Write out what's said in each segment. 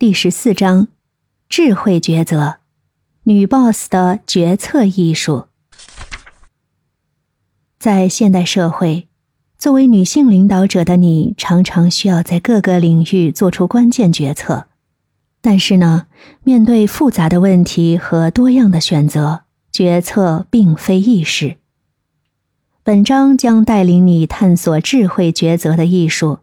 第十四章：智慧抉择，女 boss 的决策艺术。在现代社会，作为女性领导者的你，常常需要在各个领域做出关键决策。但是呢，面对复杂的问题和多样的选择，决策并非易事。本章将带领你探索智慧抉择的艺术，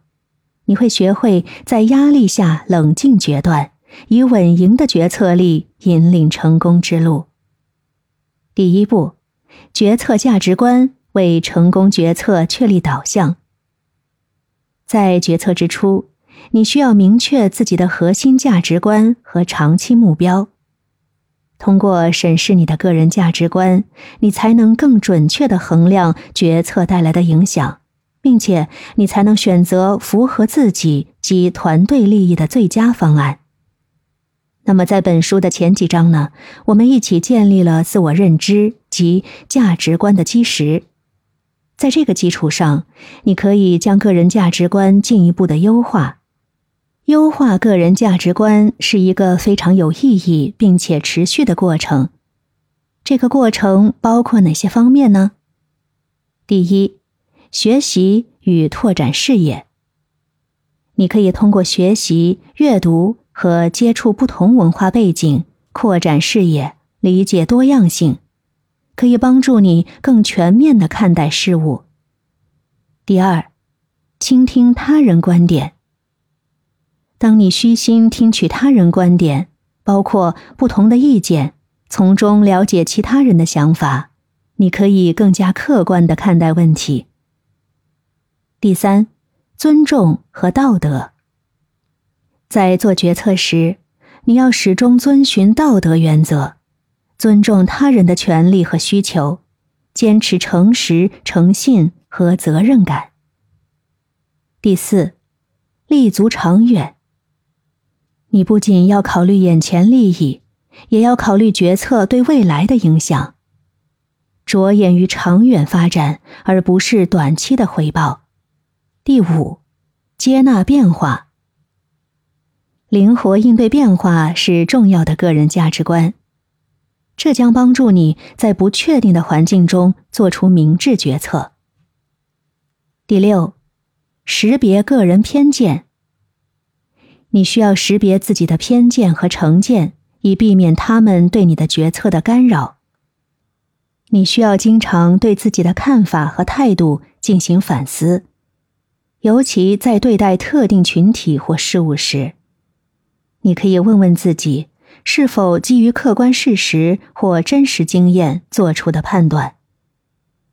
你会学会在压力下冷静决断，以稳赢的决策力引领成功之路。第一步，决策价值观为成功决策确立导向。在决策之初，你需要明确自己的核心价值观和长期目标。通过审视你的个人价值观，你才能更准确的衡量决策带来的影响，并且你才能选择符合自己及团队利益的最佳方案。那么，在本书的前几章呢，我们一起建立了自我认知及价值观的基石。在这个基础上，你可以将个人价值观进一步的优化。优化个人价值观是一个非常有意义并且持续的过程。这个过程包括哪些方面呢？第一，学习与拓展视野。你可以通过学习、阅读和接触不同文化背景，扩展视野，理解多样性，可以帮助你更全面的看待事物。第二，倾听他人观点。当你虚心听取他人观点，包括不同的意见，从中了解其他人的想法，你可以更加客观的看待问题。第三，尊重和道德。在做决策时，你要始终遵循道德原则，尊重他人的权利和需求，坚持诚实、诚信和责任感。第四，立足长远。你不仅要考虑眼前利益，也要考虑决策对未来的影响。着眼于长远发展，而不是短期的回报。第五，接纳变化，灵活应对变化是重要的个人价值观，这将帮助你在不确定的环境中做出明智决策。第六，识别个人偏见。你需要识别自己的偏见和成见，以避免他们对你的决策的干扰。你需要经常对自己的看法和态度进行反思，尤其在对待特定群体或事物时。你可以问问自己，是否基于客观事实或真实经验做出的判断。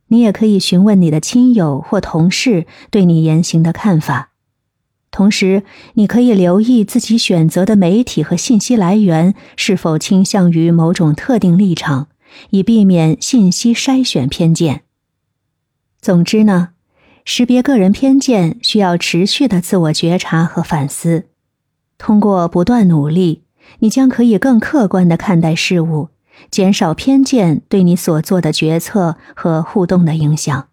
你也可以询问你的亲友或同事对你言行的看法。同时，你可以留意自己选择的媒体和信息来源是否倾向于某种特定立场，以避免信息筛选偏见。总之呢，识别个人偏见需要持续的自我觉察和反思。通过不断努力，你将可以更客观的看待事物，减少偏见对你所做的决策和互动的影响。